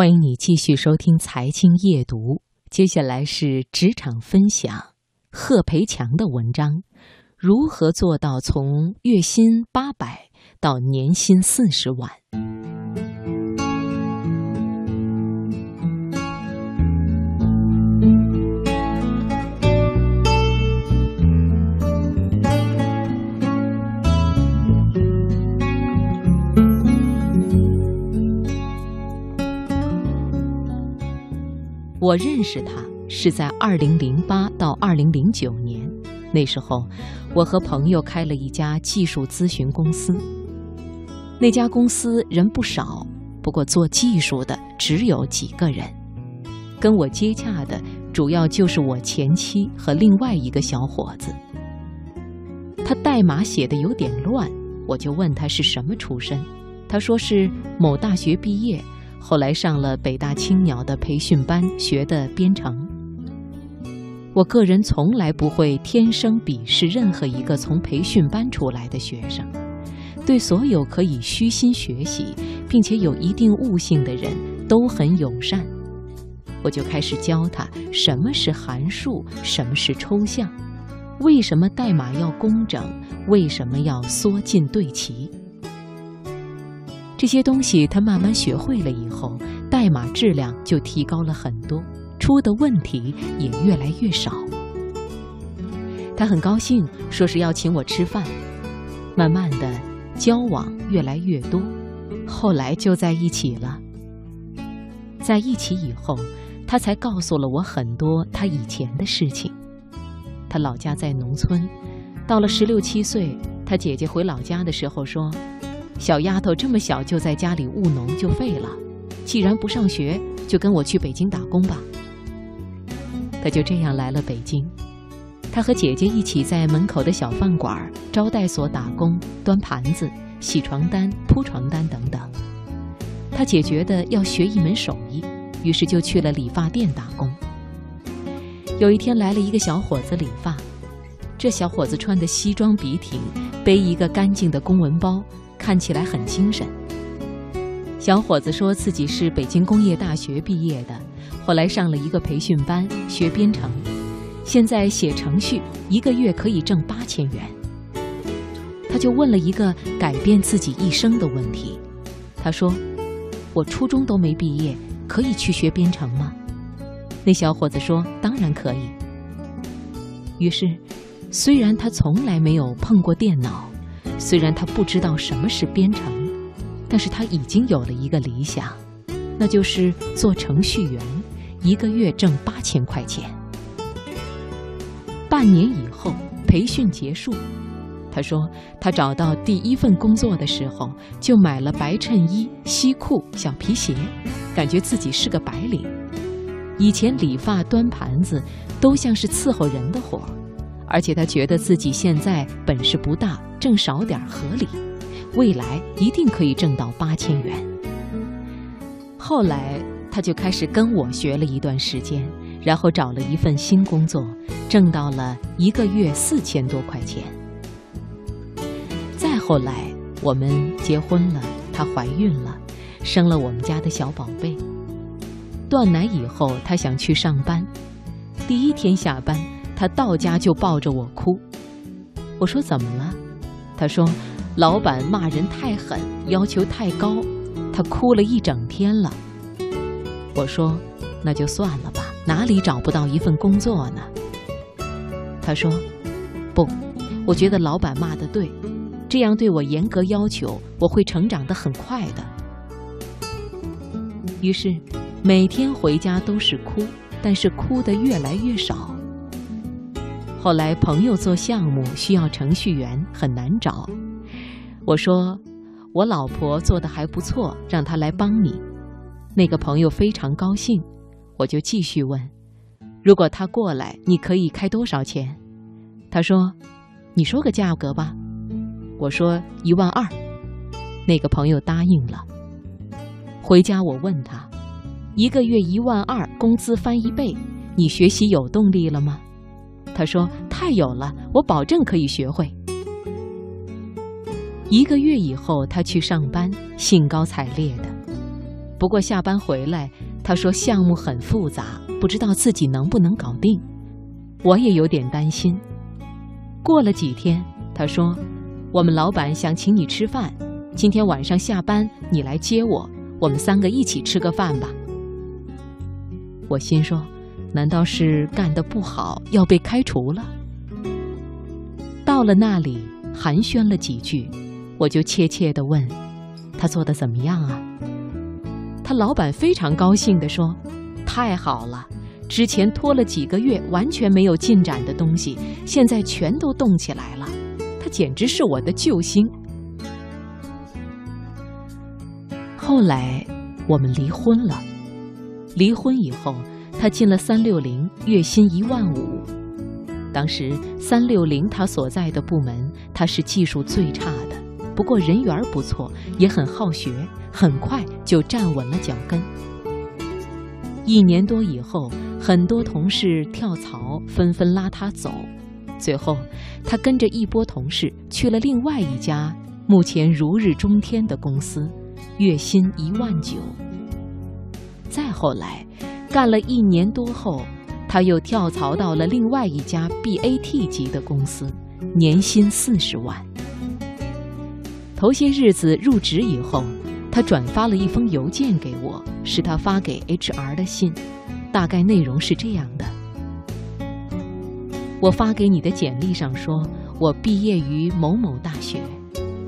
欢迎你继续收听《财经夜读》，接下来是职场分享，贺培强的文章：如何做到从月薪八百到年薪四十万？我认识他是在二零零八到二零零九年，那时候我和朋友开了一家技术咨询公司。那家公司人不少，不过做技术的只有几个人。跟我接洽的主要就是我前妻和另外一个小伙子。他代码写的有点乱，我就问他是什么出身，他说是某大学毕业。后来上了北大青鸟的培训班，学的编程。我个人从来不会天生鄙视任何一个从培训班出来的学生，对所有可以虚心学习并且有一定悟性的人都很友善。我就开始教他什么是函数，什么是抽象，为什么代码要工整，为什么要缩进对齐。这些东西他慢慢学会了以后，代码质量就提高了很多，出的问题也越来越少。他很高兴，说是要请我吃饭。慢慢的，交往越来越多，后来就在一起了。在一起以后，他才告诉了我很多他以前的事情。他老家在农村，到了十六七岁，他姐姐回老家的时候说。小丫头这么小就在家里务农就废了，既然不上学，就跟我去北京打工吧。他就这样来了北京，他和姐姐一起在门口的小饭馆、招待所打工，端盘子、洗床单、铺床单等等。他姐觉得要学一门手艺，于是就去了理发店打工。有一天来了一个小伙子理发，这小伙子穿的西装笔挺，背一个干净的公文包。看起来很精神。小伙子说自己是北京工业大学毕业的，后来上了一个培训班学编程，现在写程序一个月可以挣八千元。他就问了一个改变自己一生的问题，他说：“我初中都没毕业，可以去学编程吗？”那小伙子说：“当然可以。”于是，虽然他从来没有碰过电脑。虽然他不知道什么是编程，但是他已经有了一个理想，那就是做程序员，一个月挣八千块钱。半年以后，培训结束，他说他找到第一份工作的时候，就买了白衬衣、西裤、小皮鞋，感觉自己是个白领。以前理发、端盘子都像是伺候人的活儿。而且他觉得自己现在本事不大，挣少点合理，未来一定可以挣到八千元。后来他就开始跟我学了一段时间，然后找了一份新工作，挣到了一个月四千多块钱。再后来我们结婚了，她怀孕了，生了我们家的小宝贝。断奶以后，她想去上班，第一天下班。他到家就抱着我哭，我说怎么了？他说老板骂人太狠，要求太高，他哭了一整天了。我说那就算了吧，哪里找不到一份工作呢？他说不，我觉得老板骂的对，这样对我严格要求，我会成长得很快的。于是每天回家都是哭，但是哭得越来越少。后来朋友做项目需要程序员，很难找。我说我老婆做的还不错，让她来帮你。那个朋友非常高兴，我就继续问：如果她过来，你可以开多少钱？他说：你说个价格吧。我说一万二。那个朋友答应了。回家我问他：一个月一万二，工资翻一倍，你学习有动力了吗？他说：“太有了，我保证可以学会。”一个月以后，他去上班，兴高采烈的。不过下班回来，他说项目很复杂，不知道自己能不能搞定。我也有点担心。过了几天，他说：“我们老板想请你吃饭，今天晚上下班你来接我，我们三个一起吃个饭吧。”我心说：“难道是干得不好要被开除了？”到了那里寒暄了几句，我就怯怯地问：“他做的怎么样啊？”他老板非常高兴地说：“太好了，之前拖了几个月完全没有进展的东西，现在全都动起来了。他简直是我的救星。”后来我们离婚了。离婚以后，他进了三六零，月薪一万五。当时三六零他所在的部门，他是技术最差的。不过人缘不错，也很好学，很快就站稳了脚跟。一年多以后，很多同事跳槽，纷纷拉他走。最后，他跟着一波同事去了另外一家目前如日中天的公司，月薪一万九。再后来，干了一年多后，他又跳槽到了另外一家 BAT 级的公司，年薪四十万。头些日子入职以后，他转发了一封邮件给我，是他发给 HR 的信，大概内容是这样的：我发给你的简历上说我毕业于某某大学，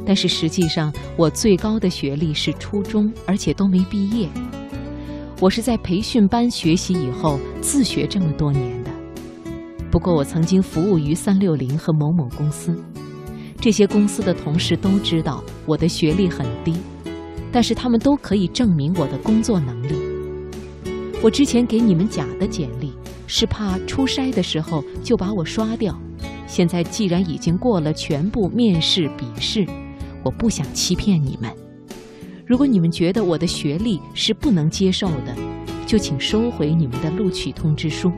但是实际上我最高的学历是初中，而且都没毕业。我是在培训班学习以后自学这么多年的。不过我曾经服务于三六零和某某公司。这些公司的同事都知道我的学历很低，但是他们都可以证明我的工作能力。我之前给你们假的简历，是怕出筛的时候就把我刷掉。现在既然已经过了全部面试笔试，我不想欺骗你们。如果你们觉得我的学历是不能接受的，就请收回你们的录取通知书。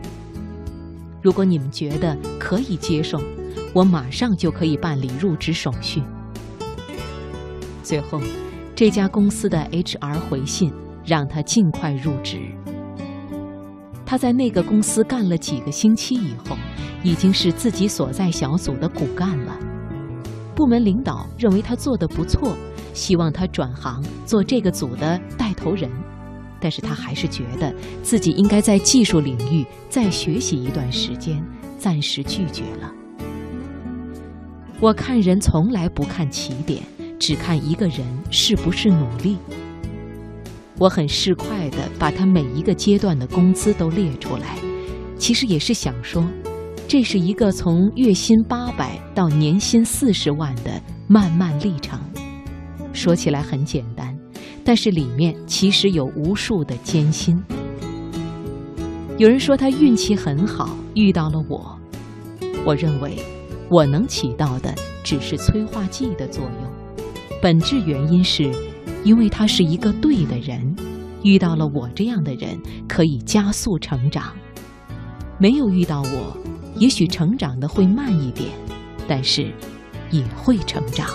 如果你们觉得可以接受，我马上就可以办理入职手续。最后，这家公司的 HR 回信让他尽快入职。他在那个公司干了几个星期以后，已经是自己所在小组的骨干了。部门领导认为他做得不错，希望他转行做这个组的带头人，但是他还是觉得自己应该在技术领域再学习一段时间，暂时拒绝了。我看人从来不看起点，只看一个人是不是努力。我很市侩地把他每一个阶段的工资都列出来，其实也是想说，这是一个从月薪八百到年薪四十万的漫漫历程。说起来很简单，但是里面其实有无数的艰辛。有人说他运气很好，遇到了我。我认为。我能起到的只是催化剂的作用，本质原因是，因为他是一个对的人，遇到了我这样的人可以加速成长。没有遇到我，也许成长的会慢一点，但是也会成长。